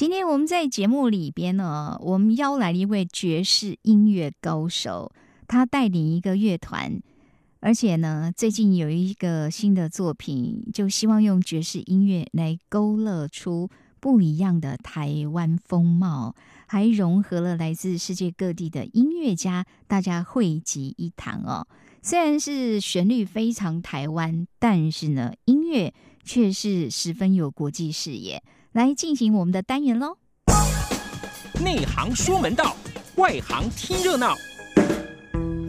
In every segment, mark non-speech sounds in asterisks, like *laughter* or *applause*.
今天我们在节目里边呢，我们邀来了一位爵士音乐高手，他带领一个乐团，而且呢，最近有一个新的作品，就希望用爵士音乐来勾勒出不一样的台湾风貌，还融合了来自世界各地的音乐家，大家汇集一堂哦。虽然是旋律非常台湾，但是呢，音乐却是十分有国际视野。来进行我们的单元喽！内行说门道，外行听热闹。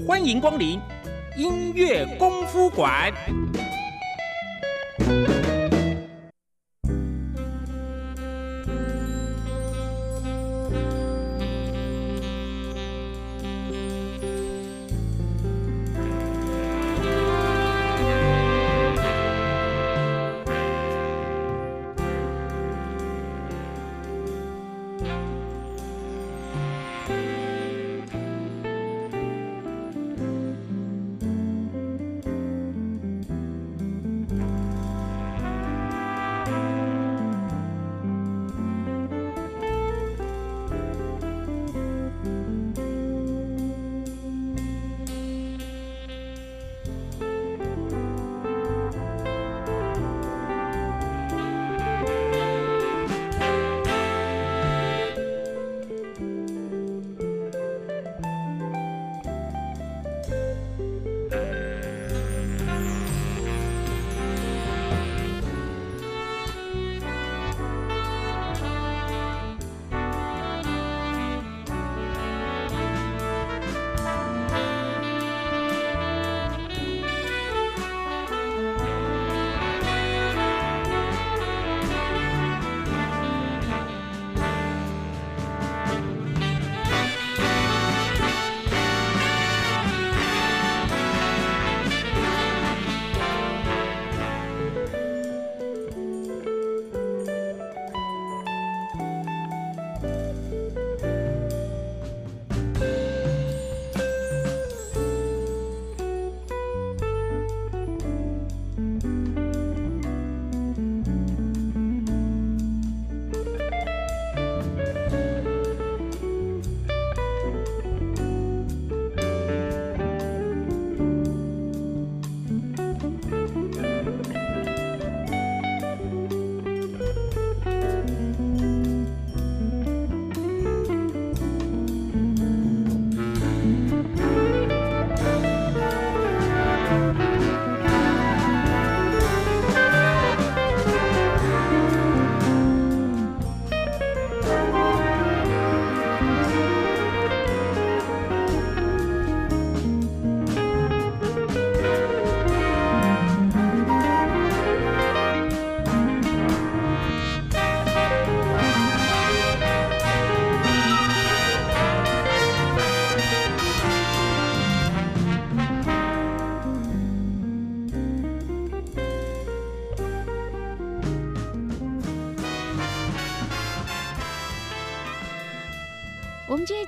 欢迎光临音乐功夫馆。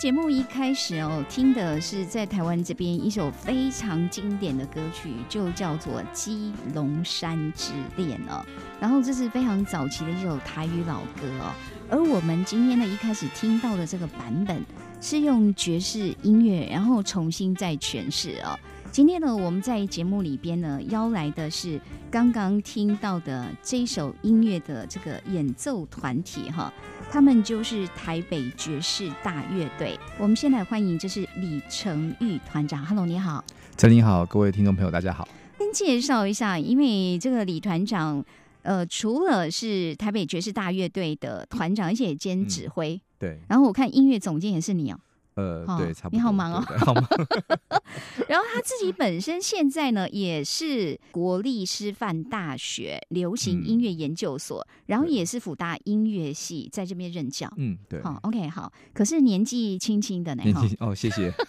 节目一开始哦，听的是在台湾这边一首非常经典的歌曲，就叫做《基隆山之恋》哦。然后这是非常早期的一首台语老歌哦。而我们今天呢，一开始听到的这个版本是用爵士音乐，然后重新再诠释哦。今天呢，我们在节目里边呢，邀来的是刚刚听到的这一首音乐的这个演奏团体哈。他们就是台北爵士大乐队。我们先来欢迎，这是李成玉团长。Hello，你好，陈你好，各位听众朋友，大家好。先介绍一下，因为这个李团长，呃，除了是台北爵士大乐队的团长，而且兼指挥。对。然后我看音乐总监也是你哦。呃，哦对，差不多。你好忙哦好忙。*laughs* 然后他自己本身现在呢，也是国立师范大学流行音乐研究所，然后也是辅大音乐系在这边任教。嗯，对。好，OK，好。可是年纪轻轻的呢，哈，年纪哦，谢谢。*laughs*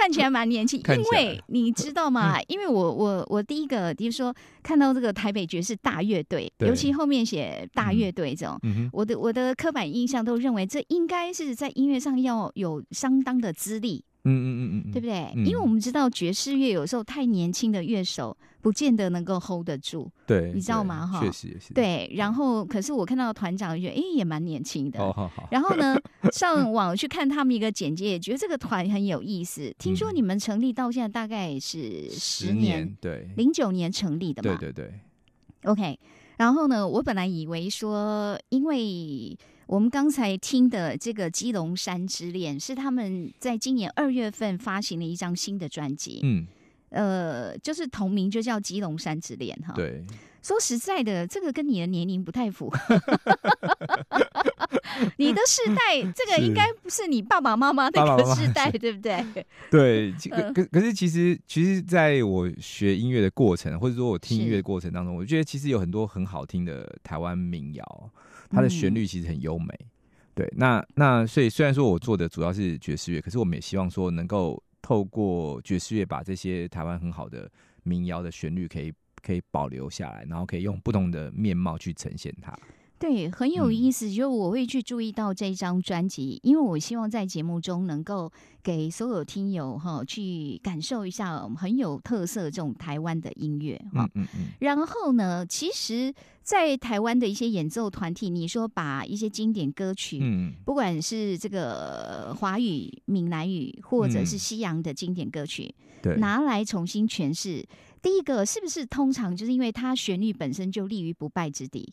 看起来蛮年轻。*laughs* 因为你知道吗？因为我我我第一个比如说看到这个台北爵士大乐队，尤其后面写大乐队这种，嗯，我的我的刻板印象都认为这应该是在音乐上要有相当的资历，嗯嗯嗯嗯嗯，对不对？嗯因为我们知道爵士乐有时候太年轻的乐手不见得能够 hold 得住，对，你知道对吗哈确实也是。对。然后可是我看到团长，觉得哎也蛮年轻的。哦，好好。然后呢，*laughs* 上网去看他们一个简介，也觉得这个团很有意思。听说嗯你们成立到现在大概是十十年，对，零九年成立的嘛？对对对，OK，然后呢，我本来以为说，因为我们刚才听的这个《基隆山之恋》是他们在今年二月份发行了一张新的专辑，嗯，呃，就是同名就叫《基隆山之恋》哈。，对，说实在的，这个跟你的年龄不太符合。*laughs* 你的世代，这个是应该不是你爸爸妈妈那个世代，对不对？*laughs* 对，可嗯可可是其实其实在我学音乐的过程，或者说我听音是乐的过程当中，我觉得其实有很多很好听的台湾民谣，它的旋嗯律其实很优美。对，那那所以虽然说我做的主要是爵士乐，可是我们也希望说能够透过爵士乐把这些台湾很好的民谣的旋律可以可以保留下来，然后可以用不同的面貌去呈现它。对，很有嗯意思。就我会去注意到这张专辑，因为我希望在节目中能够给所有听友哈去感受一下很有特色这种台湾的音乐哈。嗯嗯嗯，然后呢，其实，在台湾的一些演奏团体，你说把一些经典歌曲，嗯，不管是这个华语、闽南语，或者是嗯西洋的经典歌曲，对，拿来重新诠释。第一个是不是通常就是因为它旋律本身就立于不败之地，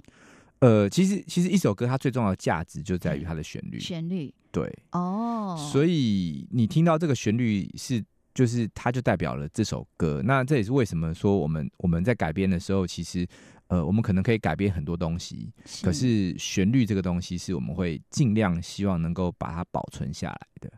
呃，其实其实一首歌它最重要的价值就在于它的旋律，旋律。对，哦，所以你听到这个旋律是，就是它就代表了这首歌。那这也是为什么说我们我们在改编的时候，其实呃，我们可能可以改编很多东西，可是旋律这个东西是我们会尽量希望能够把它保存下来的。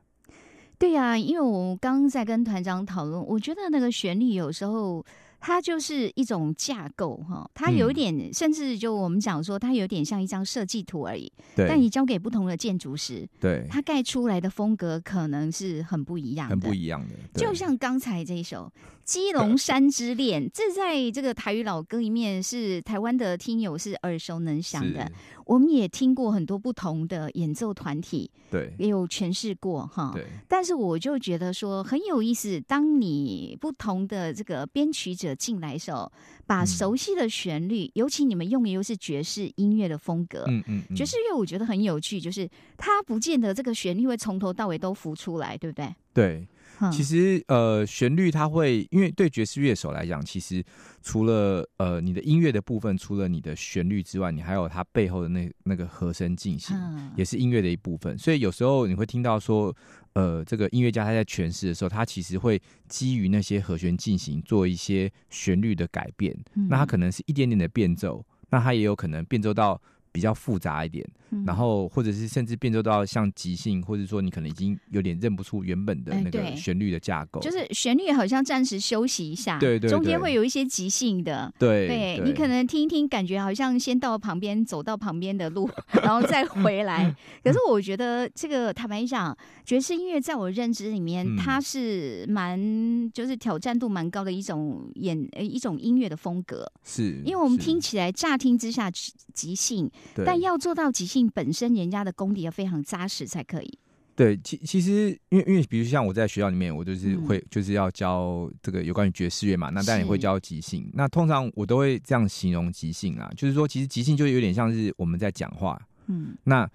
对呀、因为我刚刚在跟团长讨论，我觉得那个旋律有时候它就是一种架构哈，它有一嗯点，甚至就我们讲说，它有点像一张设计图而已。对但你交给不同的建筑师，对，它盖出来的风格可能是很不一样的，很不一样的。就像刚才这一首《基隆山之恋》，这在这个台语老歌里面是台湾的听友是耳熟能详的。我们也听过很多不同的演奏团体，对也有诠释过哈。对但是我就觉得说很有意思，当你不同的这个编曲者进来的时候，把嗯熟悉的旋律，尤其你们用的又是爵士音乐的风格。嗯嗯嗯，爵士乐我觉得很有趣，就是它不见得这个旋律会从头到尾都浮出来，对不对？对。嗯其实呃，旋律它会，因为对爵士乐手来讲，其实除了呃你的音乐的部分，除了你的旋律之外，你还有它背后的那那个和声进行，嗯也是音乐的一部分。所以有时候你会听到说，呃，这个音乐家他在诠释的时候，他其实会基于那些和弦进行做一些旋律的改变。那他可能是一点点的变奏，那他也有可能变奏到比较复杂一点，嗯然后或者是甚至变奏到像即兴，或者说你可能已经有点认不出原本的那个旋律的架构。就是旋律好像暂时休息一下，对对中间对会有一些即兴的。对对你可能听一听，感觉好像先到旁边，走到旁边的路，*laughs* 然后再回来。可是我觉得这个坦白讲，爵士音乐在我认知里面，嗯它是蛮就是挑战度蛮高的一种演呃一种音乐的风格。是，因为我们是听起来乍听之下即即兴，对但要做到即兴本身，人家的功底要非常扎实才可以。对，其其实因为因为比如像我在学校里面，我就是嗯会、就是要教这个有关于爵士乐嘛，那当然也会教即兴。那通常我都会这样形容即兴啊，就是说其实即兴就有点像是我们在讲话，嗯，那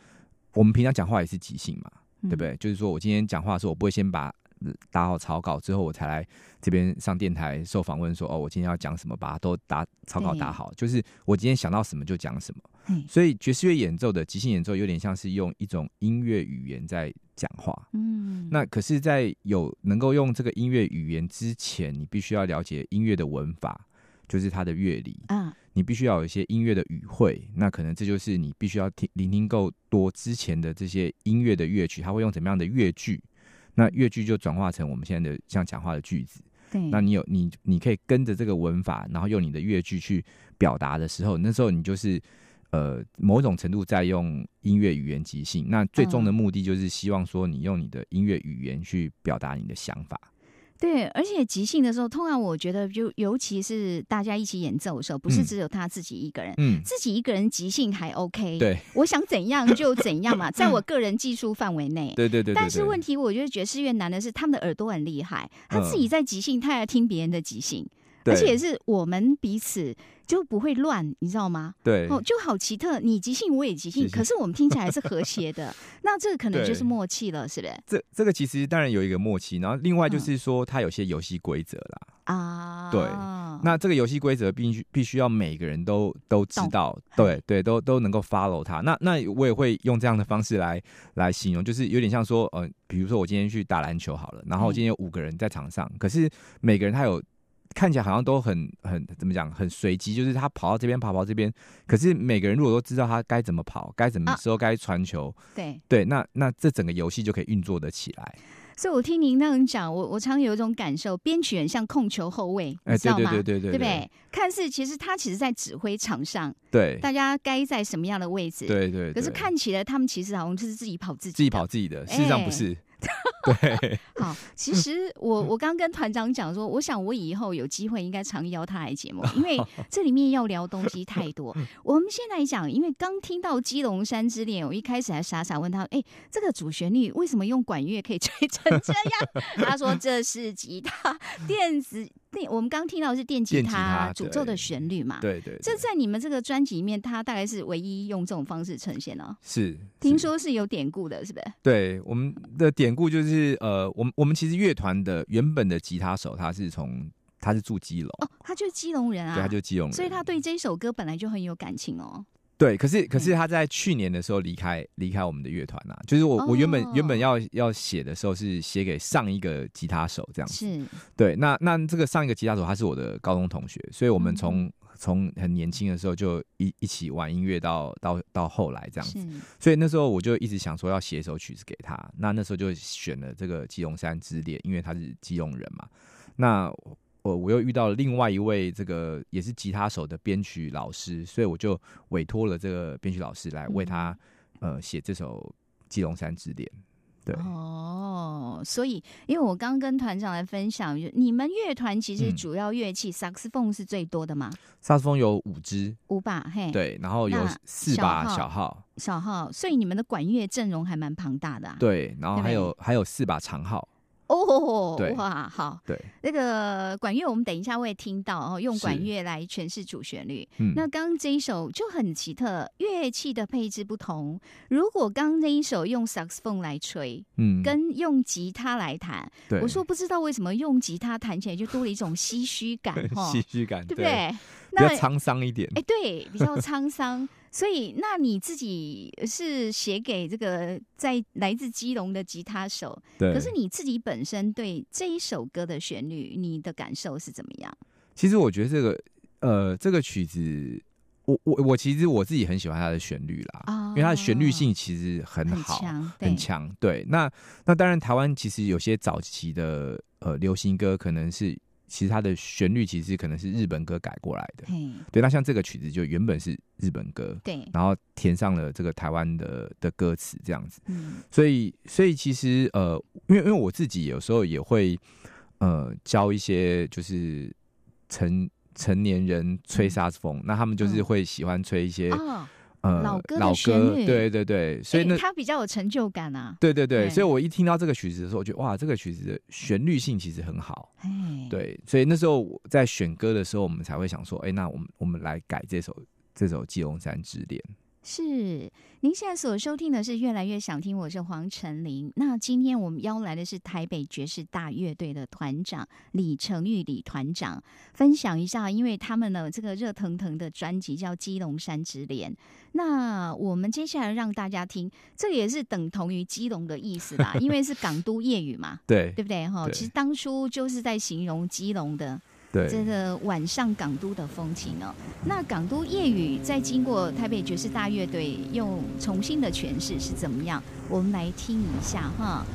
我们平常讲话也是即兴嘛，对对不？对？就是说我今天讲话的时候，我不会先把呃打好草稿之后，我才来这边上电台受访问说，哦，我今天要讲什么，把它都打草稿打好，就是我今天想到什么就讲什么。所以爵士乐演奏的即兴演奏有点像是用一种音乐语言在讲话。嗯，那可是，在有能够用这个音乐语言之前，你必须要了解音乐的文法，就是它的乐理，啊，你必须要有一些音乐的语汇，那可能这就是你必须要听聆听够多之前的这些音乐的乐曲，它会用怎么样的乐句，那越剧就转化成我们现在的像讲话的句子。对，那你有你你可以跟着这个文法，然后用你的乐句去表达的时候，那时候你就是呃某种程度在用音乐语言即兴。那最终的目的就是希望说你用你的音乐语言去表达你的想法。对，而且即兴的时候，通常我觉得就尤其是大家一起演奏的时候，不是嗯。只有他自己一个人。嗯，自己一个人即兴还 OK，对，我想怎样就怎样嘛，*laughs* 在我个人技术范围内。对对对对但是问题，题，我觉得爵士乐难的是他们的耳朵很厉害，他自嗯。己在即兴，他要听别人的即兴，而且是我们彼此就不会乱，你知道吗？对哦，就好奇特，你即兴我也即兴，可是我们听起来是和谐的，*laughs* 那这个可能就是默契了，是不是？这这个其实当然有一个默契，然后另外就是说它有些游戏规则啦。啊，对那这个游戏规则必须必须要每个人都都知道，对对，都都能够 follow 它。那那我也会用这样的方式来来形容，就是有点像说，呃，比如说我今天去打篮球好了，然后嗯今天有五个人在场上，可是每个人他有看起来好像都很很怎么讲，很随机，就是他跑到这边跑跑这边，可是每个人如果都知道他该怎么跑，该怎么啊时候该传球，对，对，那那这整个游戏就可以运作得起来。所以我听您那样讲，我我常有一种感受，编曲人像控球后卫，知道吗？对对对对不对？看似其实他其实在指挥场上，对大家该在什么样的位置。。对对，可是看起来他们其实好像就是自己跑自己，自己跑。自己的，事实上哎不是。对，*laughs* 好，其实我我刚跟团长讲说，我想我以后有机会应该常邀他来节目，因为 *laughs* 这里面要聊东西太多。我们先来讲，因为刚听到《基隆山之恋》，我一开始还傻傻问他，哎，这个主旋律为什么用管乐可以吹成这样？*laughs* 他说这是吉他电子电，我们刚听到的是电吉他他诅咒的旋律嘛。对对，对这在你们这个专辑里面，它大概是唯一用这种方式呈现哦。是听是说是有典故的，是不是？对我们的典故就是呃，我们我们其实乐团的原本的吉他手他是从他是住基隆，哦，他就是基隆人啊，对，他就是基隆人，所以他对这首歌本来就很有感情哦。对，可是可嗯。是他在去年的时候离开离开我们的乐团啊，就是我我原本哦。原本要要写的时候是写给上一个吉他手这样子，是，对，那那这个上一个吉他手他是我的高中同学，所以我们嗯。从从很年轻的时候就一一起玩音乐到到到后来这样子。所以那时候我就一直想说要写一首曲子给他，那那时候就选了这个《基隆山之恋》，因为他是基隆人嘛。那我我又遇到了另外一位这个也是吉他手的编曲老师，所以我就委托了这个编曲老师来为他、呃写这首《基隆山之恋》。对，哦，所以因为我刚跟团长来分享，就你们乐团其实嗯。主要乐器萨克斯风是最多的嘛，萨克斯风有五支，五把嘿，，对，然后有四把号小号，小号，所以你们的管乐阵容还蛮庞大的啊。对，然后还有还有四把长号，哦对，哇，好，对，那个管乐我们等一下会听到哦，用管是乐来诠释主旋律。嗯，那刚刚这一首就很奇特，乐器的配置不同。如果刚刚那一首用萨克斯风来吹，嗯，跟用吉他来弹，对我说不知道为什么用吉他弹起来就多了一种唏嘘感，*laughs* 哈，唏嘘感，对不对？比较那沧桑一点。哎，对，比较沧桑。所以，那你自己是写给这个在来自基隆的吉他手，对，可是你自己本身对这一首歌的旋律，你的感受是怎么样？其实我觉得这个呃这个曲子，我我我其实我自己很喜欢它的旋律啦，啊因为它的旋律性其实很很好。很强，对。那那当然，台湾其实有些早期的呃流行歌，可能是其实它的旋律其实可能是日本歌改过来的。对，那像这个曲子就原本是日本歌，对，然后填上了这个台湾的的歌词这样子。嗯，所以，所以其实呃，因为因为我自己有时候也会呃教一些就是成成年人吹萨克斯风，那他们就是嗯。会喜欢吹一些、哦，呃老歌老歌对对对，所以那、诶他比较有成就感啊，对对对，对所以我一听到这个曲子的时候，我觉得哇，这个曲子的旋律性其实很好。哎，对，所以那时候我在选歌的时候，我们才会想说，哎、那我们我们来改这首这首《基隆山之恋》。是，您现在所收听的是《越来越想听》，我是黄晨林。那今天我们邀来的是台北爵士大乐队的团长李成玉李团长，分享一下，因为他们呢这个热腾腾的专辑叫《基隆山之恋》。那我们接下来让大家听，这也是等同于基隆的意思啦，因为是港都夜语嘛，*laughs* 对对不对？哈，其实当初就是在形容基隆的对，这个晚上港都的风情哦。那港都夜雨在经过台北爵士大乐队又重新的诠释是怎么样？我们来听一下哈。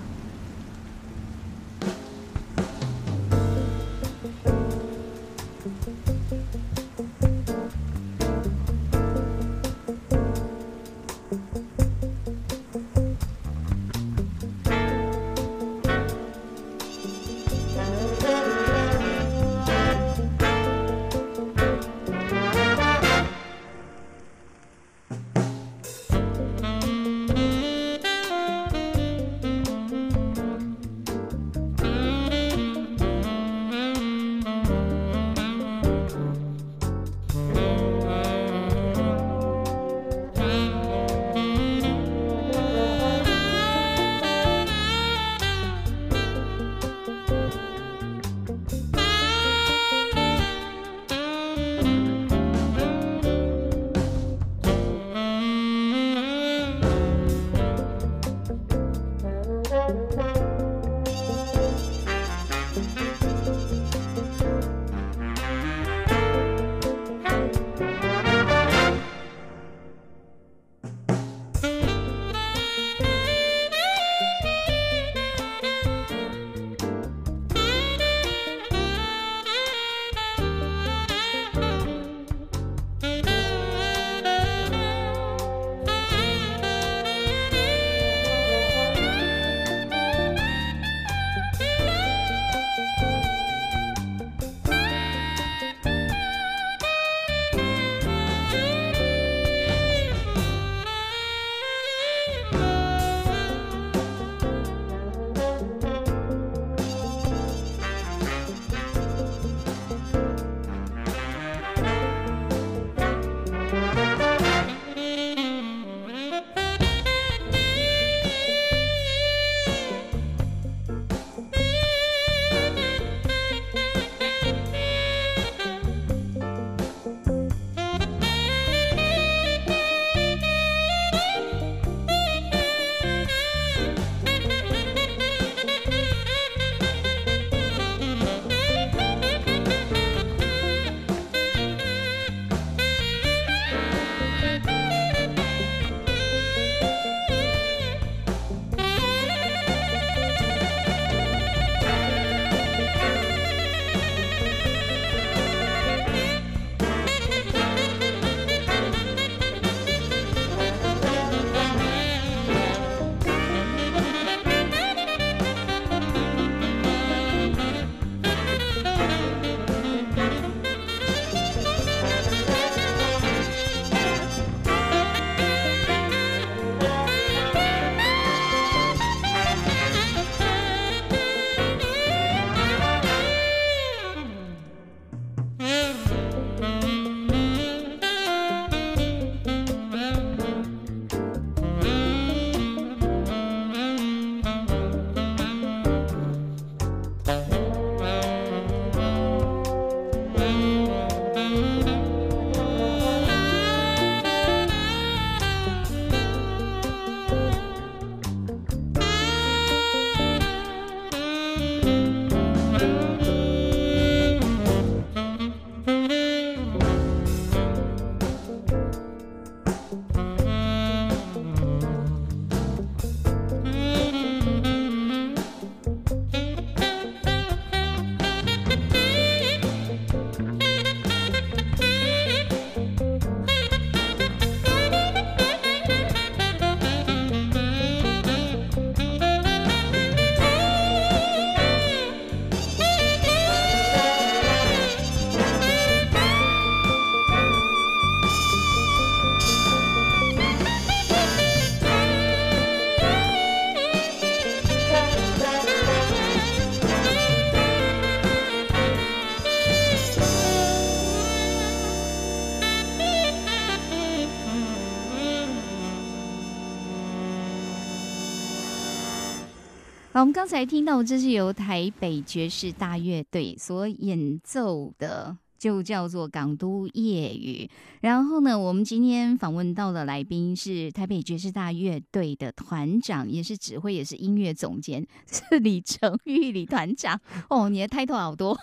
我们刚才听到这是由台北爵士大乐队所演奏的就叫做港都夜雨。然后呢，我们今天访问到的来宾是台北爵士大乐队的团长，也是指挥，也是音乐总监，是李成玉李团长。哦，你的 title 好多，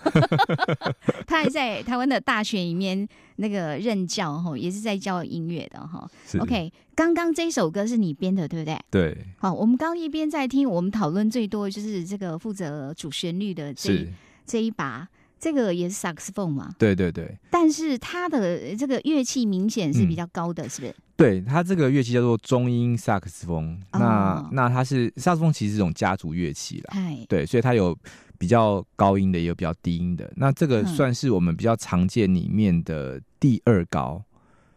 *laughs* 他还在台湾的大学里面那个任教哈，也是在教音乐的哈。OK，刚刚这首歌是你编的，对不对？对，好，我们刚刚一边在听，我们讨论最多的就是这个负责主旋律的这这一把，这个也是萨克斯风嘛，对对对。但是它的这个乐器明显是比较高的，是不是？对，它这个乐器叫做中音萨克斯风。哦那那它是萨克斯风，其实是一种家族乐器啦。哎，对，所以它有比较高音的，也有比较低音的。那这个嗯算是我们比较常见里面的第二高。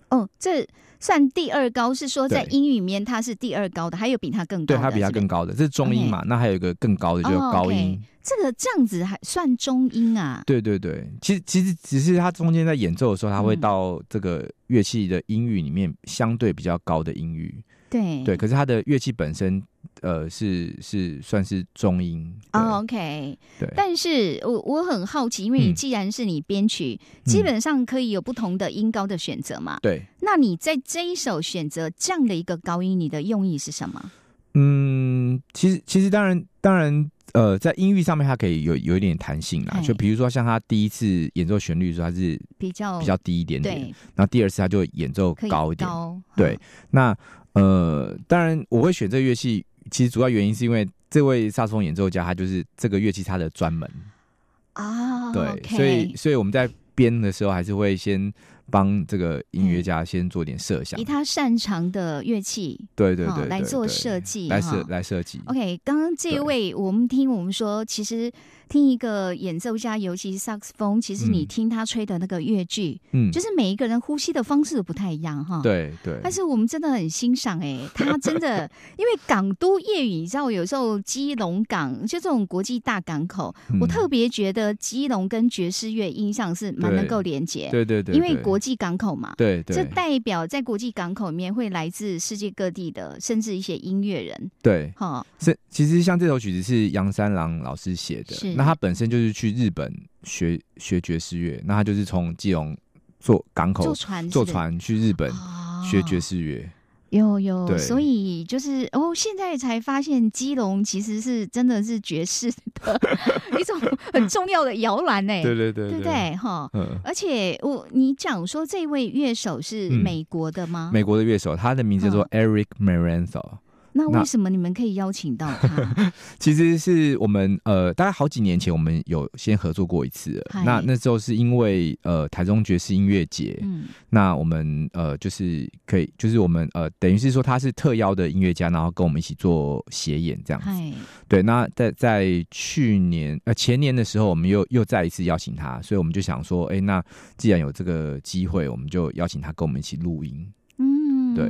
哦，这算第二高，是说在对英语里面它是第二高的，还有比它更高对，它比它更高的，这是中音嘛？那还有一个更高的，就是哦高音。这个这样子还算中音啊？对对对，其实其实只是它中间在演奏的时候，它会嗯到这个乐器的音域里面相对比较高的音域。对对，可是它的乐器本身，呃，是是算是中音。哦，OK，对，但是我我很好奇，因为你嗯既然是你编曲，基本上可以有不同的音高的选择嘛。对，那你在这一首选择这样的一个高音，你的用意是什么？嗯，其实其实当然当然，呃，在音域上面它可以有有一点弹性啦。就比如说像他第一次演奏旋律的时候，它是比较比较低一点点，对，然后第二次他就演奏高一点。高对嗯那呃，当然我会选这乐器，其实主要原因是因为这位萨克斯风演奏家他就是这个乐器他的专门。啊，对所以所以我们在编的时候还是会先帮这个音乐家先做点设想以。他擅长的乐器对对对对来做设计来设来设计。OK，刚刚这一位，我们听我们说，其实听一个演奏家，尤其是萨克斯风，其实你嗯。听他吹的那个乐句，嗯，就是每一个人呼吸的方式都不太一样哈。。对对。但是我们真的很欣赏哎、*laughs* 他真的，因为港都夜雨，你知道有时候基隆港就这种国际大港口，我嗯特别觉得基隆跟爵士乐印象是蛮能够连接，对对对，因为国际港口嘛，对对。这代表在国际港口里面会来自世界各地的，甚至一些音乐人，对。哈，是其实像这首曲子是杨三郎老师写的是，那他本身就是去日本学学爵士乐，那他就是从基隆坐港口坐船坐船去日本哦学爵士乐。有有，所以就是哦，现在才发现基隆其实是真的是爵士的 *laughs* 一种很重要的摇篮呢，对对对对不对？哈。嗯，而且我你讲说这位乐手是嗯美国的吗？美国的乐手，他的名字叫做 Eric Maranzo。那为什么你们可以邀请到他？*laughs* 其实是我们呃，大概好几年前我们有先合作过一次了。那那时候是因为呃台中爵士音乐节，嗯，那我们呃就是可以，就是我们呃等于是说他是特邀的音乐家，然后跟我们一起做协演这样子。对，那在在去年呃前年的时候，我们又又再一次邀请他，所以我们就想说，哎、那既然有这个机会，我们就邀请他跟我们一起录音。嗯，对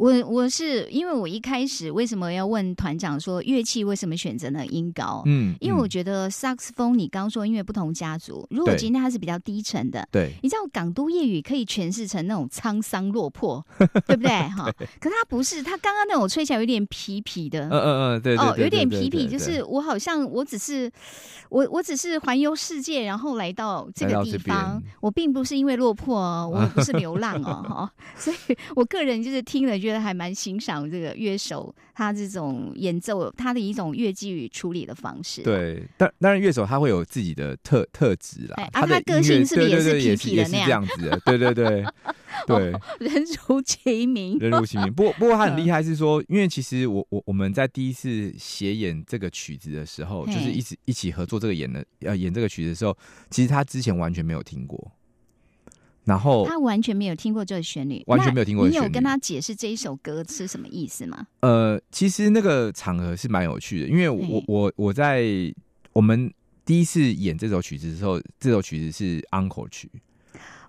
我我是因为我一开始为什么要问团长说乐器为什么选择呢？音高？嗯，因为我嗯。觉得萨克斯风，你刚说因为不同家族，如果对。今天它是比较低沉的，对你知道港都夜雨可以诠释成那种沧桑落魄，*laughs* 对不对？哈，可它不是，它刚刚那种吹起来有点皮皮的，嗯嗯嗯，对对哦，对有点对对痞痞，就是我好像我只是我我只是环游世界，然后来到这个地方，我并不是因为落魄哦，我不是流浪哦，*laughs* 哈，所以我个人就是听了觉得还蛮欣赏这个乐手他这种演奏他的一种乐器与处理的方式。，对，当当然乐手他会有自己的特特质啦他的他个性是不是也是也痞痞的是这样子的，对对对 *laughs* 对。人如其名。人如其名。不过，不过他很厉害，是说，因为其实我我我们在第一次协演这个曲子的时候，就是一起一起合作这个演的呃演这个曲子的时候，其实他之前完全没有听过，然后他完全没有听过这个旋律，完全没有听过那你有跟他解释这一首歌是什么意思吗？呃，其实那个场合是蛮有趣的，因为我我我在我们第一次演这首曲子的时候，这首曲子是 Uncle 曲，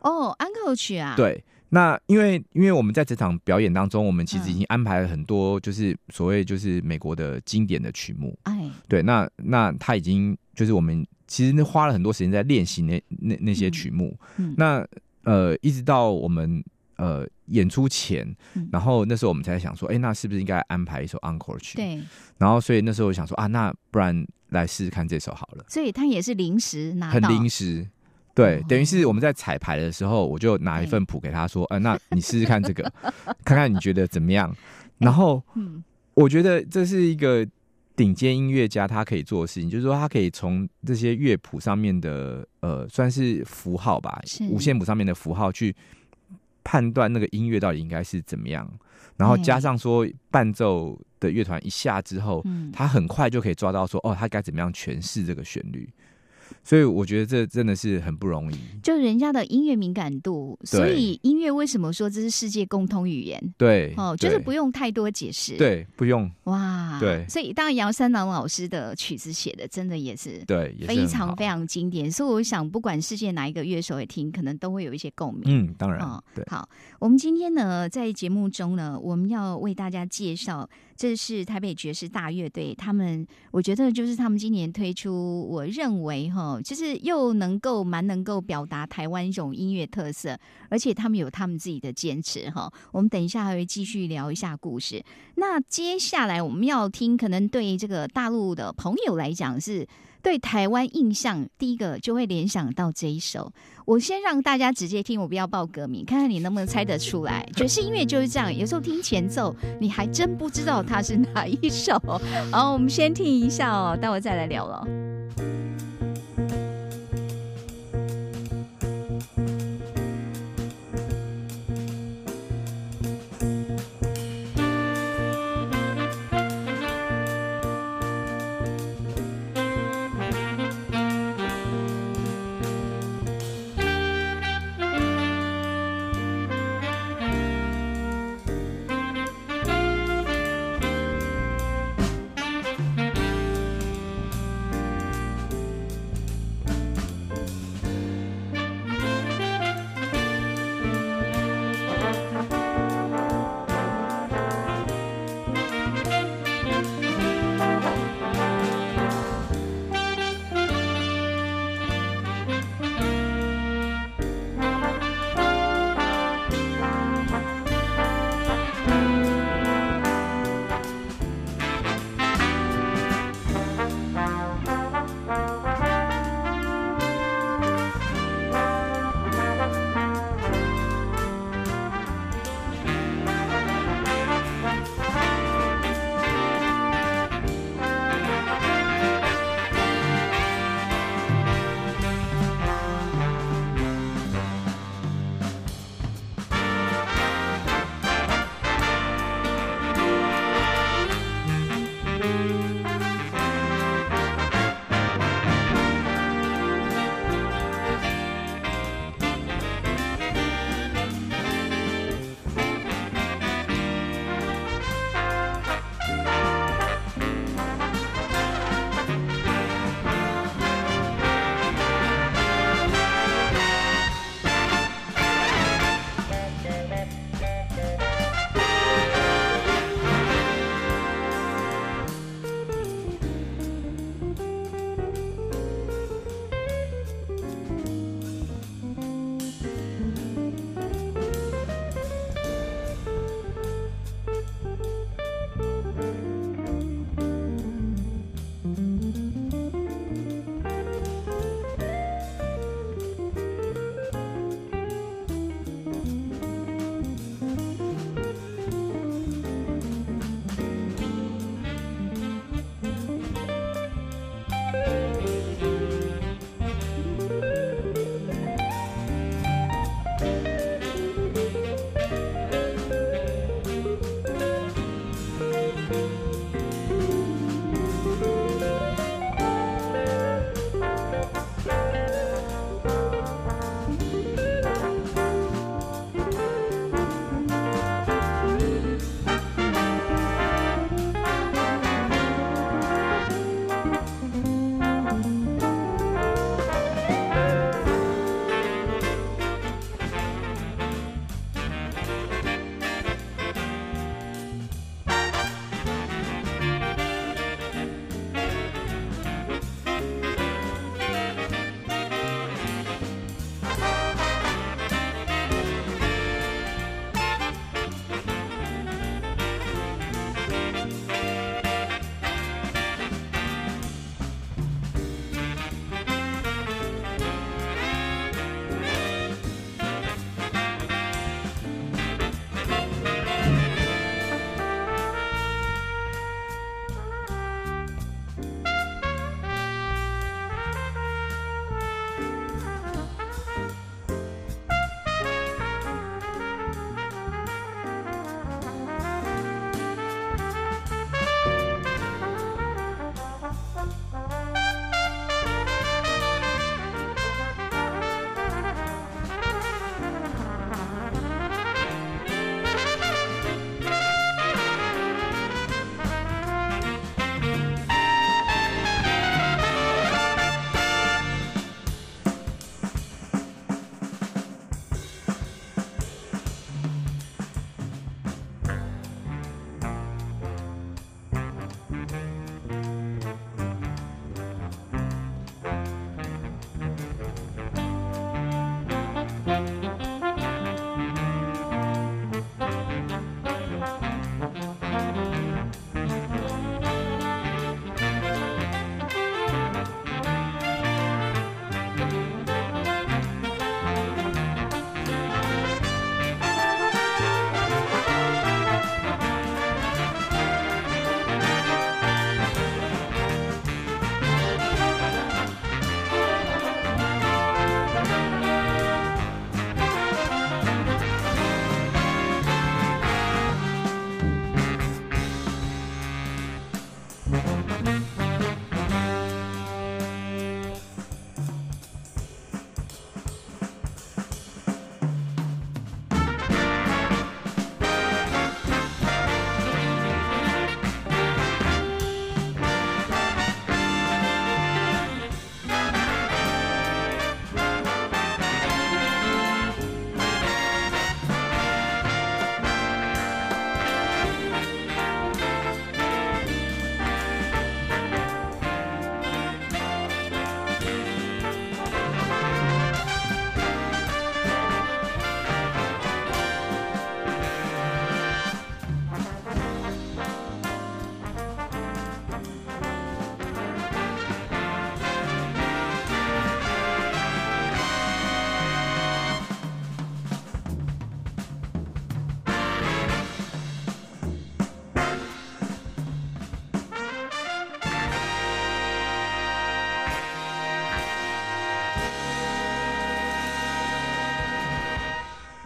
哦，Uncle 曲啊，，对。那因为因为我们在这场表演当中，我们其实已嗯经安排了很多，就是所谓就是美国的经典的曲目，哎，对，那那他已经就是我们其实花了很多时间在练习那那那些曲目。嗯。那呃，一直到我们呃演出前，嗯然后那时候我们才想说，哎、那是不是应该安排一首 encore 曲？。对，然后所以那时候我想说啊，那不然来试试看这首好了，所以他也是临时拿很，临时。对，等于是我们在彩排的时候，我就拿一份谱给他说，呃，那你试试看这个，*laughs* 看看你觉得怎么样。*laughs* 然后，嗯，我觉得这是一个顶尖音乐家他可以做的事情，就是说他可以从这些乐谱上面的呃，算是符号吧，五线谱上面的符号去判断那个音乐到底应该是怎么样，然后加上说伴奏的乐团一下之后，嗯。他很快就可以抓到说，哦，他该怎么样诠释这个旋律。所以我觉得这真的是很不容易。就人家的音乐敏感度，所以音乐为什么说这是世界共通语言？对，哦，就是不用太多解释。，对，不用哇，对所以当然杨三郎老师的曲子写的真的也是对，非常非常经典，所以我想不管世界哪一个乐手也听，可能都会有一些共鸣。嗯，当然哦对，好，我们今天呢，在节目中呢，我们要为大家介绍，这是台北爵士大乐队，他们我觉得就是他们今年推出，我认为哈，就是又能够蛮能够表达台湾一种音乐特色，而且他们有他们自己的坚持哈。我们等一下还会继续聊一下故事。那接下来我们要听，可能对这个大陆的朋友来讲是。对台湾印象，第一个就会联想到这一首。我先让大家直接听，我不要报歌名，看看你能不能猜得出来。爵士音乐就是这样，有时候听前奏，你还真不知道它是哪一首。好，我们先听一下哦，待会再来聊了。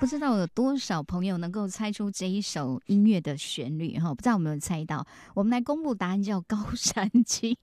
不知道有多少朋友能够猜出这一首音乐的旋律哈？不知道有没有猜到？我们来公布答案，叫《高山青》。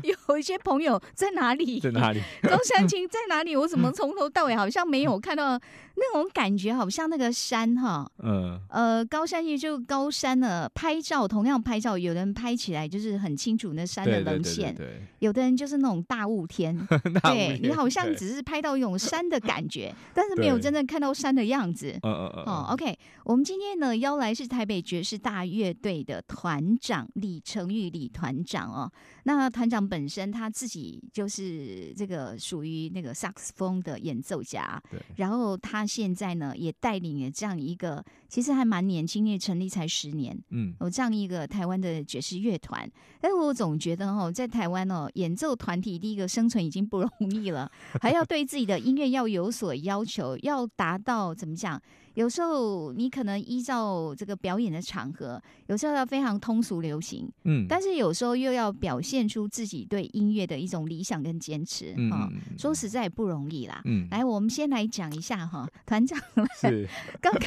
*laughs* 有一些朋友在哪里？在哪里？高山青在哪里？我怎么从头到尾好像没有看到那种感觉？好像那个山哈，嗯，呃，高山青就高山呢。拍照同样拍照，有人拍起来就是很清楚那山的棱线，对有的人就是那种大雾天，*laughs* 对你好像只是拍到一种山的感觉，但是没有真正看到山的样子。嗯嗯嗯。哦，OK，我们今天呢邀来是台北爵士大乐队的团长李成玉李团长哦。那团长本身他自己就是这个属于那个萨克斯风的演奏家，对。然后他现在呢也带领了这样一个，其实还蛮年轻，因为成立才十年，嗯，有这样一个台湾的爵士乐团。但是我总觉得哦，在台湾哦，演奏团体第一个生存已经不容易了，还要对自己的音乐要有所要求，要达到怎么讲？有时候你可能依照这个表演的场合，有时候要非常通俗流行，嗯，但是有时候又要表现出自己对音乐的一种理想跟坚持，哈，说实在不容易啦。嗯，来，我们先来讲一下哈，团长，是刚刚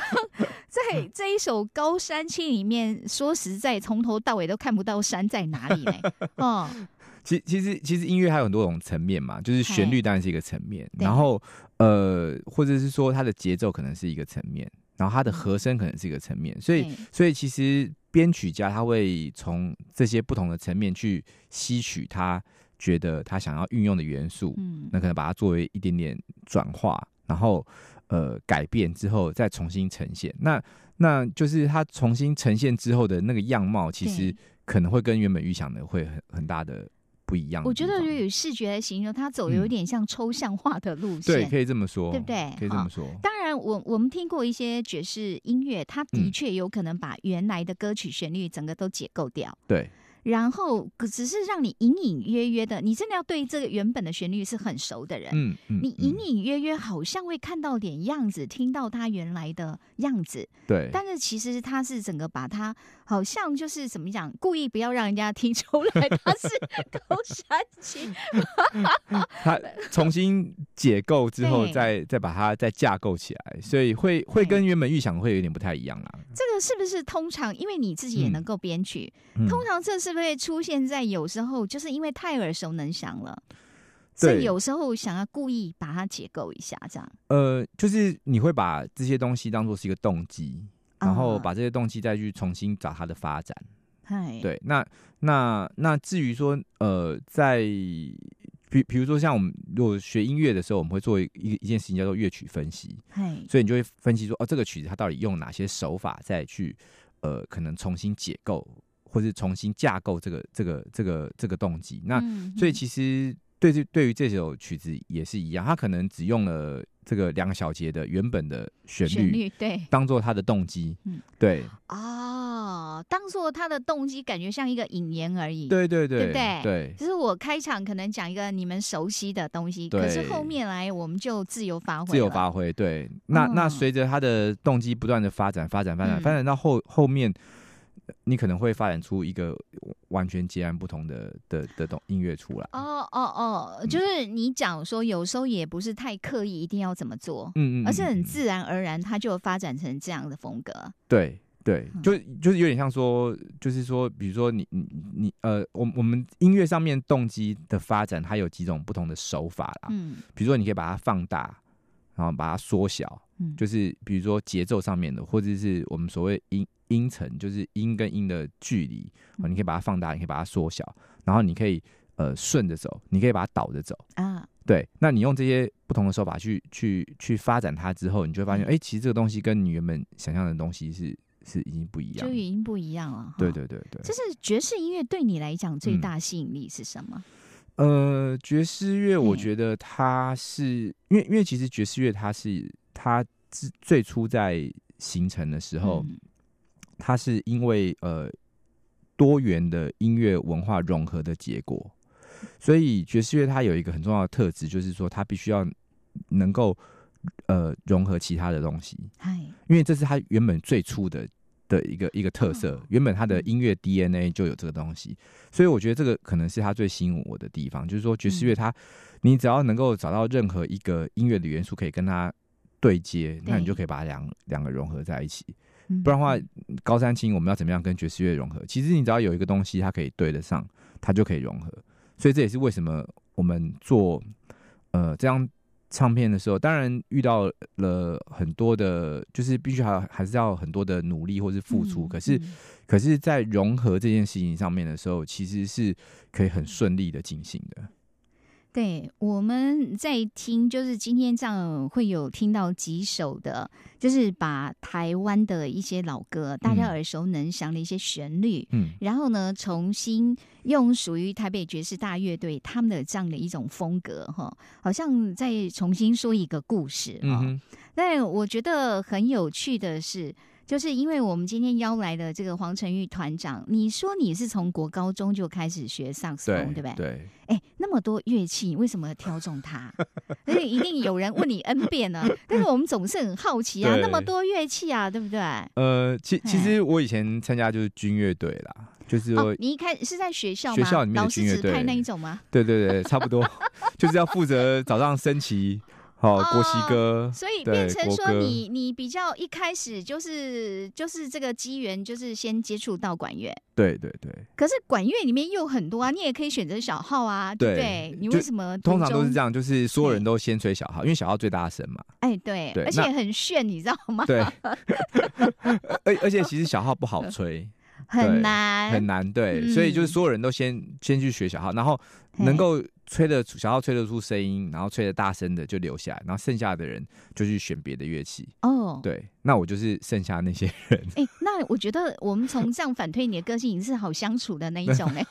在 *laughs* 这一首《高山青》里面，说实在，从头到尾都看不到山在哪里嘞，*laughs* 哦。其其实其实音乐还有很多种层面嘛，就是旋律当然是一个层面，然后呃，或者是说它的节奏可能是一个层面，然后它的和声可能是一个层面，所以所以其实编曲家他会从这些不同的层面去吸取他觉得他想要运用的元素，嗯，那可能把它作为一点点转化，然后呃改变之后再重新呈现，那那就是他重新呈现之后的那个样貌，其实可能会跟原本预想的会很很大的。不一样，我觉得就有视觉来形容，它走有点像抽象化的路线，对，可以这么说，对不对？可以这么说。当然，我我们听过一些爵士音乐，它的确有可能把原来的歌曲旋律整个都解构掉，对。然后只是让你隐隐约约的，你真的要对这个原本的旋律是很熟的人，嗯嗯，你隐隐约约好像会看到点样子，听到他原来的样子，对。但是其实他是整个把它好像就是怎么讲，故意不要让人家听出来他是 *laughs* 高山青，*laughs* 他重新解构之后，再再把它再架构起来，所以会会跟原本预想会有点不太一样啦。这个是不是通常因为你自己也能够编曲，通常这是不。会出现在有时候，就是因为太耳熟能详了，所以有时候想要故意把它解构一下，这样。呃，就是你会把这些东西当做是一个动机，然后把这些动机再去重新找它的发展。嗨，对，那那那至于说，呃，在比比如说像我们如果学音乐的时候，我们会做一一件事情叫做乐曲分析。所以你就会分析说，哦，这个曲子它到底用哪些手法再去，呃，可能重新解构。或是重新架构这个这个这个这个动机，那所以其实对这对于这首曲子也是一样，他可能只用了这个两小节的原本的旋律，对，当做他的动机，嗯，对，哦，当做他的动机，感觉像一个引言而已，对对对，对不对？对，就是我开场可能讲一个你们熟悉的东西，可是后面来我们就自由发挥，自由发挥，对，那那随着他的动机不断的发展，发展，发展，发展到后后面。你可能会发展出一个完全截然不同的的的东音乐出来。哦哦哦，就是你讲说，有时候也不是太刻意，一定要怎么做，嗯嗯，而是很自然而然，它就发展成这样的风格。对对，就就是有点像说，就是说，比如说你你你呃，我我们音乐上面动机的发展，它有几种不同的手法啦。嗯，比如说你可以把它放大，然后把它缩小，嗯，就是比如说节奏上面的，或者是我们所谓音。音程就是音跟音的距离，你可以把它放大，你可以把它缩小，然后你可以呃顺着走，你可以把它倒着走啊。对，那你用这些不同的手法去去去发展它之后，你就会发现，哎，其实这个东西跟你原本想象的东西是是已经不一样，就已经不一样了。对对对对，就是爵士音乐对你来讲最大吸引力是什么？呃，爵士乐，我觉得它是因为因为其实爵士乐它是它是最初在形成的时候。它是因为呃多元的音乐文化融合的结果，所以爵士乐它有一个很重要的特质，就是说它必须要能够呃融合其他的东西。嗨，因为这是它原本最初的的一个一个特色，原本它的音乐 DNA 就有这个东西，所以我觉得这个可能是它最吸引我的地方，就是说爵士乐它你只要能够找到任何一个音乐的元素可以跟它。对接，那你就可以把两两个融合在一起。嗯不然的话，高山青我们要怎么样跟爵士乐融合？其实你只要有一个东西，它可以对得上，它就可以融合。所以这也是为什么我们做呃这张唱片的时候，当然遇到了很多的，就是必须还要还是要很多的努力或是付出。嗯可是，嗯可是在融合这件事情上面的时候，其实是可以很顺利的进行的。对，我们在听，就是今天这样会有听到几首的，就是把台湾的一些老歌，大家嗯。耳熟能详的一些旋律，嗯。然后呢，重新用属于台北爵士大乐队他们的这样的一种风格，哈，好像再重新说一个故事啊。嗯哼，但我觉得很有趣的是，就是因为我们今天邀来的这个黄晨玉团长，你说你是从国高中就开始学萨克斯风，对对不对？对，哎，那么多乐器，你为什么挑中它？*laughs* 而且一定有人问你 N 遍了，但是我们总是很好奇啊，那么多乐器啊，对不对？呃，其其哎实我以前参加就是军乐队啦，就是说哦，你一开始是在学校吗？学校里面的老师军乐队指派那一种吗？对对对，差不多，*laughs* 就是要负责早上升旗，好、哦国西哥，所以变成说你你比较一开始就是就是这个机缘，就是先接触到管乐。对对对，可是管乐里面又很多啊，你也可以选择小号啊，对不对对？你为什么通常都是这样？就是所有人都先吹小号，因为小号最大声嘛。哎，对，而且很炫，你知道吗？对，*laughs* 而而且其实小号不好吹，很难，很难，对，所以就是嗯所有人都先先去学小号，然后嘿能够吹得出小号吹得出声音，然后吹得大声的就留下来，然后剩下的人就去选别的乐器。哦。对，那我就是剩下那些人。哎、*laughs* 那我觉得我们从这样反推你的个性，你是好相处的那一种哎、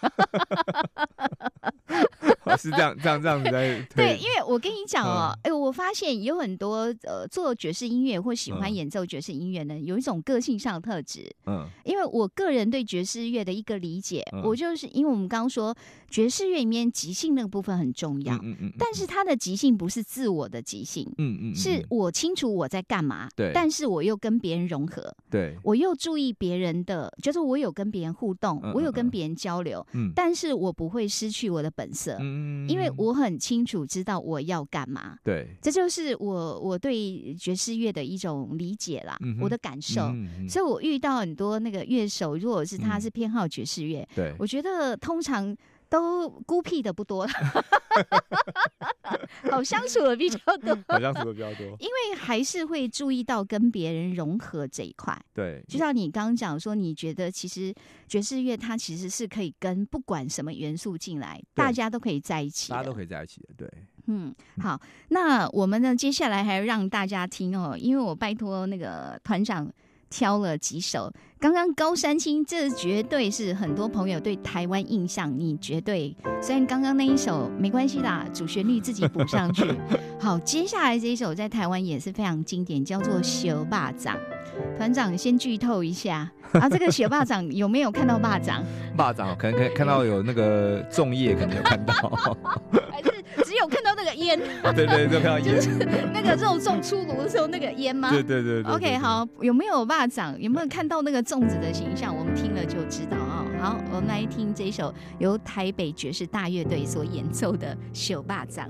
*laughs* 是这样这样这样子在 *laughs* 对，因为我跟你讲哦，哎、我发现有很多呃做爵士音乐或喜欢嗯。演奏爵士音乐呢，有一种个性上的特质。嗯。因为我个人对爵士乐的一个理解，嗯。我就是因为我们刚刚说爵士乐里面即兴那个部分很重要，嗯嗯嗯，但是它的即兴不是自我的即兴。嗯嗯嗯是嗯我清楚我在干嘛，对。但是我又跟别人融合，对，我又注意别人的，就是我有跟别人互动，我有跟别人交流，嗯。但是我不会失去我的本色，嗯因为我很清楚知道我要干嘛。对。这就是我我对爵士乐的一种理解啦，嗯我的感受。所以我遇到很多那个乐手，如果是他嗯。是偏好爵士乐，对。我觉得通常都孤僻的不多，*laughs* 好相处的比较多，*laughs* 好相处的比较多。因为还是会注意到跟别人融合这一块。对，就像你刚刚讲说，你觉得其实爵士乐它其实是可以跟不管什么元素进来，大家都可以在一起。大家都可以在一起的。对，嗯，好，那我们呢，接下来还要让大家听哦，因为我拜托那个团长挑了几首。刚刚高山青，这绝对是很多朋友对台湾印象，你绝对虽然刚刚那一首没关系啦，主旋律自己补上去。*laughs* 好，接下来这一首在台湾也是非常经典，叫做《小霸掌》。团长先剧透一下 *laughs* 啊，这个学霸掌有没有看到霸掌？霸掌可能可以看到有那个粽叶，可能有看到。烟，对对，就看到烟。*laughs* 那个肉粽出炉的时候那个烟吗？对对对对。OK，好，有没有霸掌？有没有看到那个粽子的形象？我们听了就知道啊、好，我们来听这一首由台北爵士大乐队所演奏的《小霸掌》。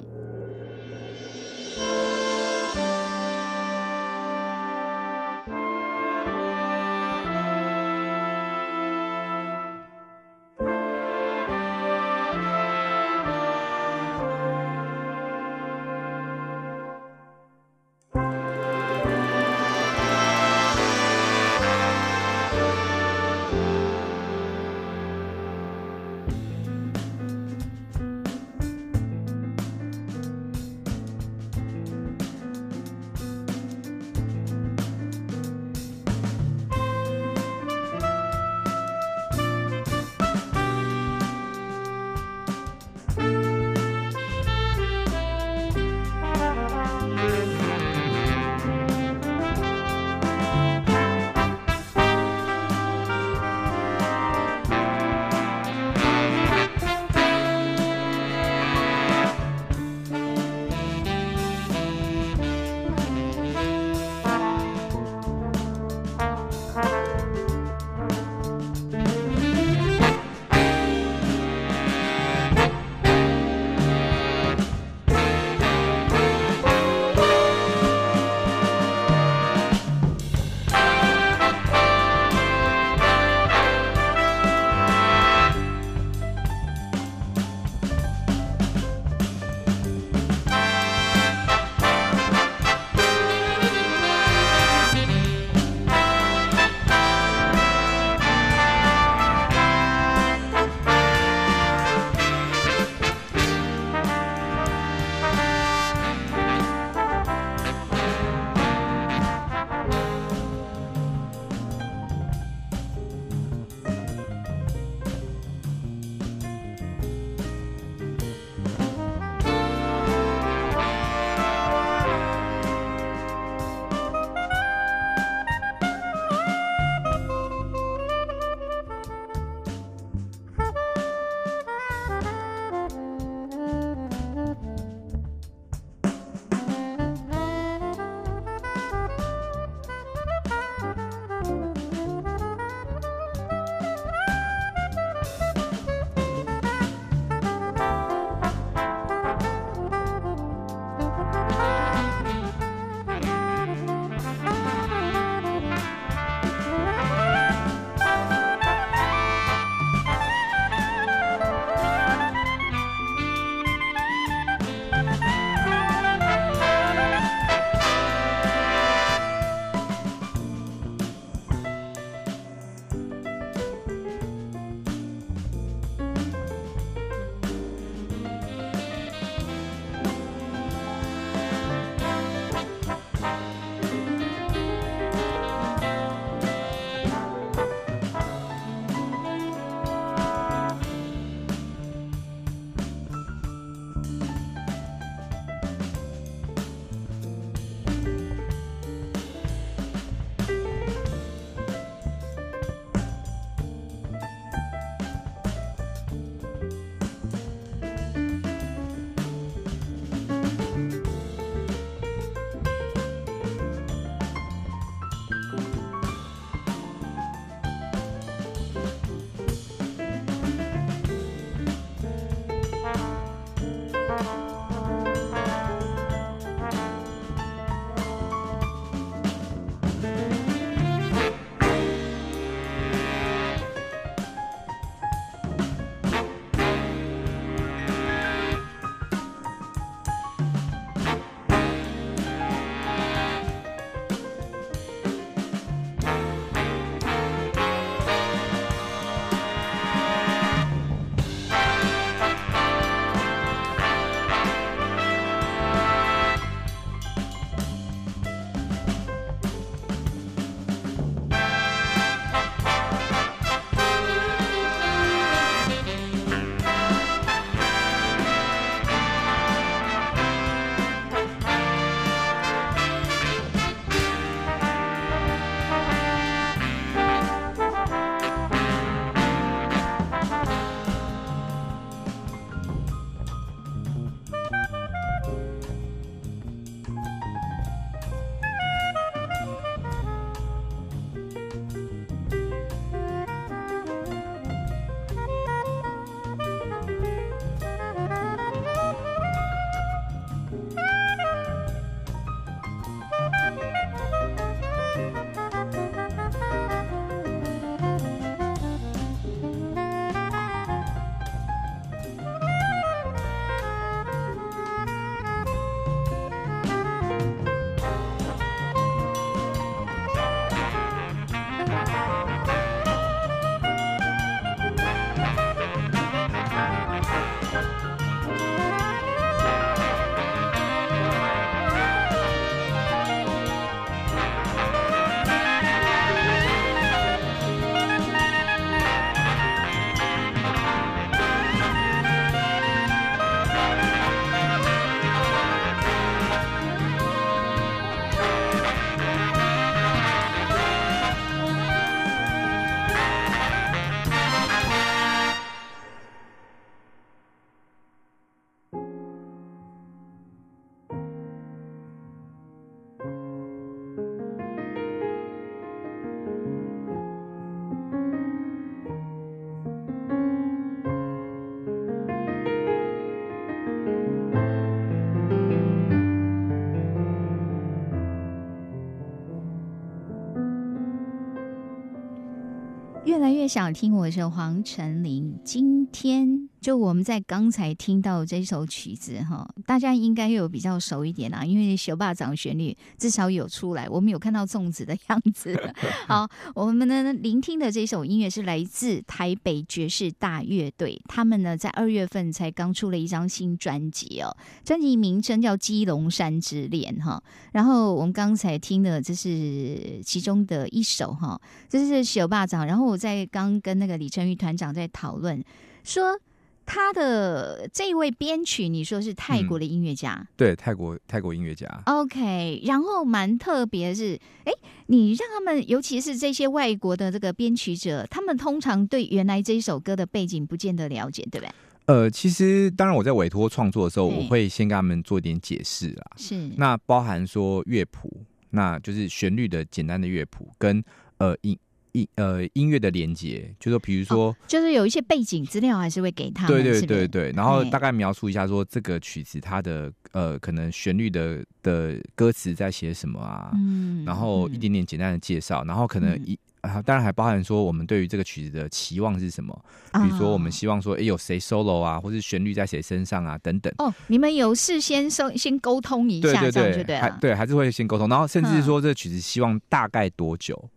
越想听，我是黄晨林。今天就我们在刚才听到这首曲子哈，大家应该有比较熟一点啦，因为《小霸掌》旋律至少有出来，我们有看到粽子的样子。好，*laughs* 我们呢聆听的这首音乐是来自台北爵士大乐队，他们呢在二月份才刚出了一张新专辑哦，专辑名称叫《基隆山之恋》哈。然后我们刚才听的这是其中的一首哈，这是《小霸掌》，然后我在刚跟那个李成玉团长在讨论，说他的这一位编曲，你说是泰国的音乐家、对，泰国泰国音乐家，o k 然后蛮特别的是，哎，你让他们，尤其是这些外国的这个编曲者，他们通常对原来这一首歌的背景不见得了解，对不对？呃，其实当然我在委托创作的时候，我会先跟他们做一点解释啦。是，那包含说乐谱，那就是旋律的简单的乐谱，跟呃音音呃音乐的连接，就说比如说，就是有一些背景资料还是会给他，对对对对，然后大概描述一下说这个曲子它的呃可能旋律的的歌词在写什么啊，嗯然后一点点简单的介绍，然后可能嗯一。啊，当然还包含说我们对于这个曲子的期望是什么，比如说我们啊希望说，哎、有谁 solo 啊，或是旋律在谁身上啊，等等。哦，你们有事先收先沟通一下，对对对，对。还对还是会先沟通，然后甚至嗯说这个曲子希望大概多久，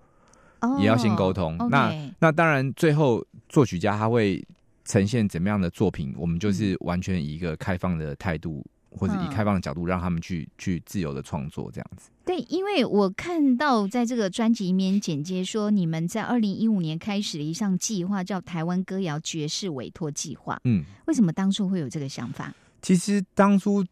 哦也要先沟通。那那当然，最后作曲家他会呈现怎么样的作品，我们就是完全以一个开放的态度，或者以嗯开放的角度，让他们去去自由的创作这样子。对，因为我看到在这个专辑里面简介说，你们在二零一五年开始了一项计划，叫台湾歌谣爵士委托计划。嗯，为什么当初会有这个想法？其实当初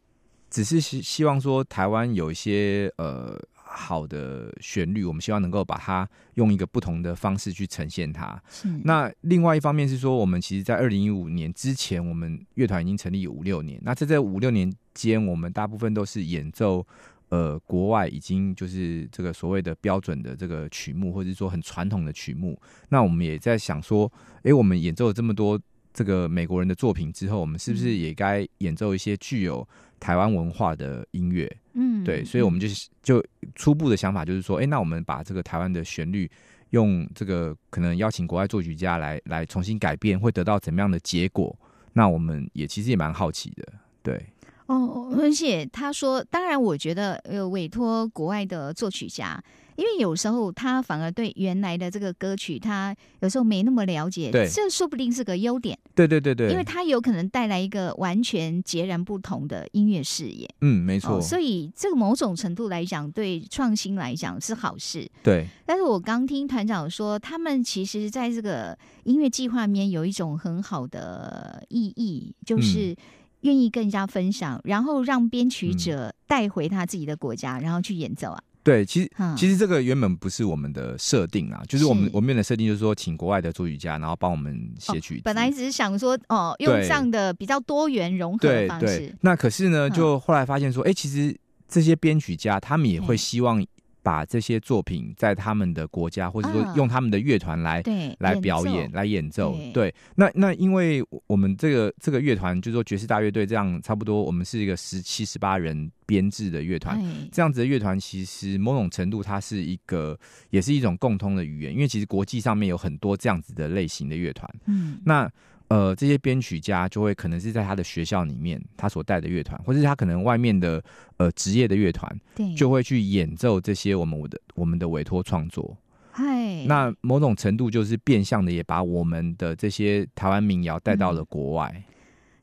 只是希希望说，台湾有一些呃好的旋律，我们希望能够把它用一个不同的方式去呈现它。是那另外一方面是说，我们其实，在二零一五年之前，我们乐团已经成立五六年。那在这五六年间，我们大部分都是演奏呃国外已经就是这个所谓的标准的这个曲目，或者是说很传统的曲目。那我们也在想说，诶，我们演奏了这么多这个美国人的作品之后，我们是不是也该演奏一些具有台湾文化的音乐？嗯对，所以我们就是就初步的想法就是说，哎、那我们把这个台湾的旋律用这个可能邀请国外作曲家来来重新改变，会得到怎么样的结果？那我们也其实也蛮好奇的，对，哦，而且他说，当然，我觉得呃，委托国外的作曲家，因为有时候他反而对原来的这个歌曲，他有时候没那么了解，对这说不定是个优点，对对对对，因为他有可能带来一个完全截然不同的音乐视野。嗯，没错，哦，所以这个某种程度来讲，对创新来讲是好事。对，但是我刚听团长说，他们其实在这个音乐计划里面有一种很好的意义，嗯就是愿意跟人家分享，然后让编曲嗯者带回他自己的国家，然后去演奏啊。对，其实嗯。其实这个原本不是我们的设定啊，就是我们是。我们原本的设定就是说，请国外的作曲家，然后帮我们写曲子、本来只是想说，哦，用对。这样的比较多元融合的对对方式，，那可是呢，嗯。就后来发现说，哎、其实这些编曲家他们也会嗯。希望把这些作品在他们的国家，或者说啊用他们的乐团来、对，来表演、来演奏。对对，那那因为我们这个这个乐团，就是说爵士大乐队这样，差不多我们是一个十七十八人编制的乐团。哎这样子的乐团，其实某种程度它是一个，也是一种共通的语言，因为其实国际上面有很多这样子的类型的乐团。嗯，那呃，这些编曲家就会可能是在他的学校里面，他所带的乐团，或者是他可能外面的呃职业的乐团，对，就会去演奏这些我们的我们的委托创作。嗨，那某种程度就是变相的也把我们的这些台湾民谣带到了国外。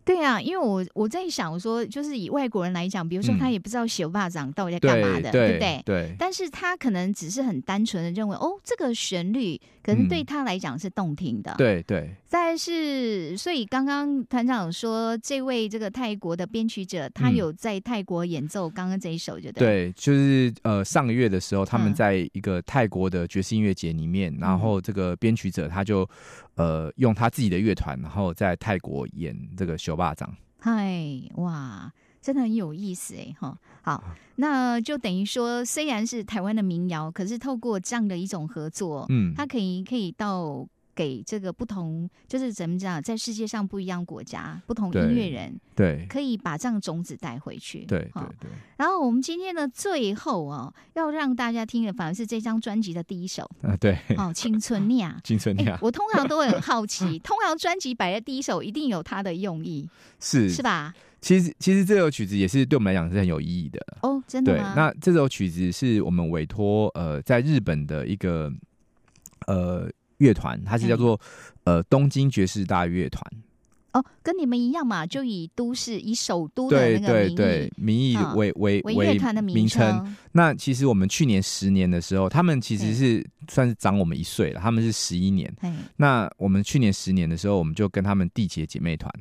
对啊，因为我我在想我说，就是以外国人来讲，比如说嗯他也不知道小霸掌到底在干嘛的，对不对？对但是他可能只是很单纯的认为，哦，这个旋律可能嗯对他来讲是动听的。。对对但是，所以刚刚团长说，这位这个泰国的编曲者，他嗯有在泰国演奏刚刚这一首，就对。对，就是呃上个月的时候，他们嗯在一个泰国的爵士音乐节里面，然后这个编曲者他就呃用他自己的乐团，然后在泰国演这个修霸掌。嗨，哇，真的很有意思哎哈。好，那就等于说，虽然是台湾的民谣，可是透过这样的一种合作，嗯，它可以可以到给这个不同，就是怎么讲，在世界上不一样国家、不同音乐人，对可以把这样种子带回去。对对对，然后我们今天的最后哦，要让大家听的反而是这张专辑的第一首啊对，哦，《青春酿》。*laughs* 青春哎、酿我通常都会很好奇，通常专辑摆在第一首一定有它的用意，是是吧？其实其实这首曲子也是对我们来讲是很有意义的。哦，真的对，那这首曲子是我们委托呃在日本的一个呃乐团，它是叫做呃东京爵士大乐团。哦，跟你们一样嘛，就以都市以首都的对那个名义对对，名义嗯为为为乐团的名称。称。那其实我们去年十年的时候，他们其实是算是长我们一岁了，他们是十一年。哎，那我们去年十年的时候，我们就跟他们缔结姐妹团，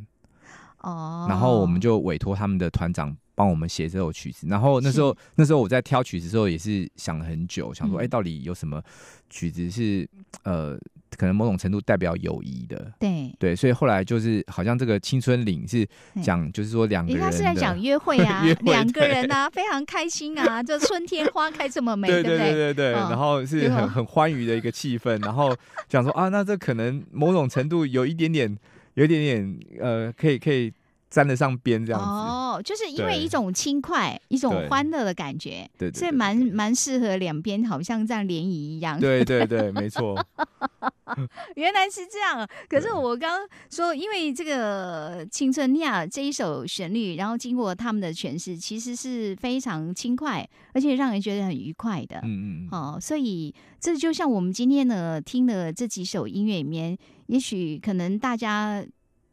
哦，然后我们就委托他们的团长帮我们写这首曲子。然后那时候那时候我在挑曲子的时候也是想了很久，想说嗯。哎、到底有什么曲子是呃可能某种程度代表友谊的。对，对，所以后来就是好像这个青春岭是讲，就是说两个人的，人家是在讲约会啊 *laughs* 两个人啊，非常开心啊，就春天花开这么美，*laughs* 对不对？对对对，嗯然后是很很欢愉的一个气氛，然后讲说啊，那这可能某种程度有一点点，有一点点呃，可以可以沾得上边这样子。哦，就是因为一种轻快、一种对欢乐的感觉，对所以蛮蛮适合两边好像这样联谊一样。对对对，没错。*laughs* 原来是这样。可是我刚刚说，因为这个《青春亚》这一首旋律，然后经过他们的诠释，其实是非常轻快，而且让人觉得很愉快的。嗯嗯嗯，哦，所以这就像我们今天呢听的这几首音乐里面，也许可能大家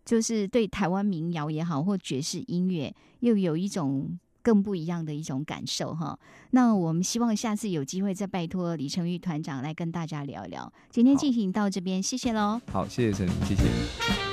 就是对台湾民谣也好，或爵士音乐，又有一种更不一样的一种感受哈。那我们希望下次有机会再拜托李成玉团长来跟大家聊一聊。今天好进行到这边，谢谢喽。好，谢谢陈，谢谢。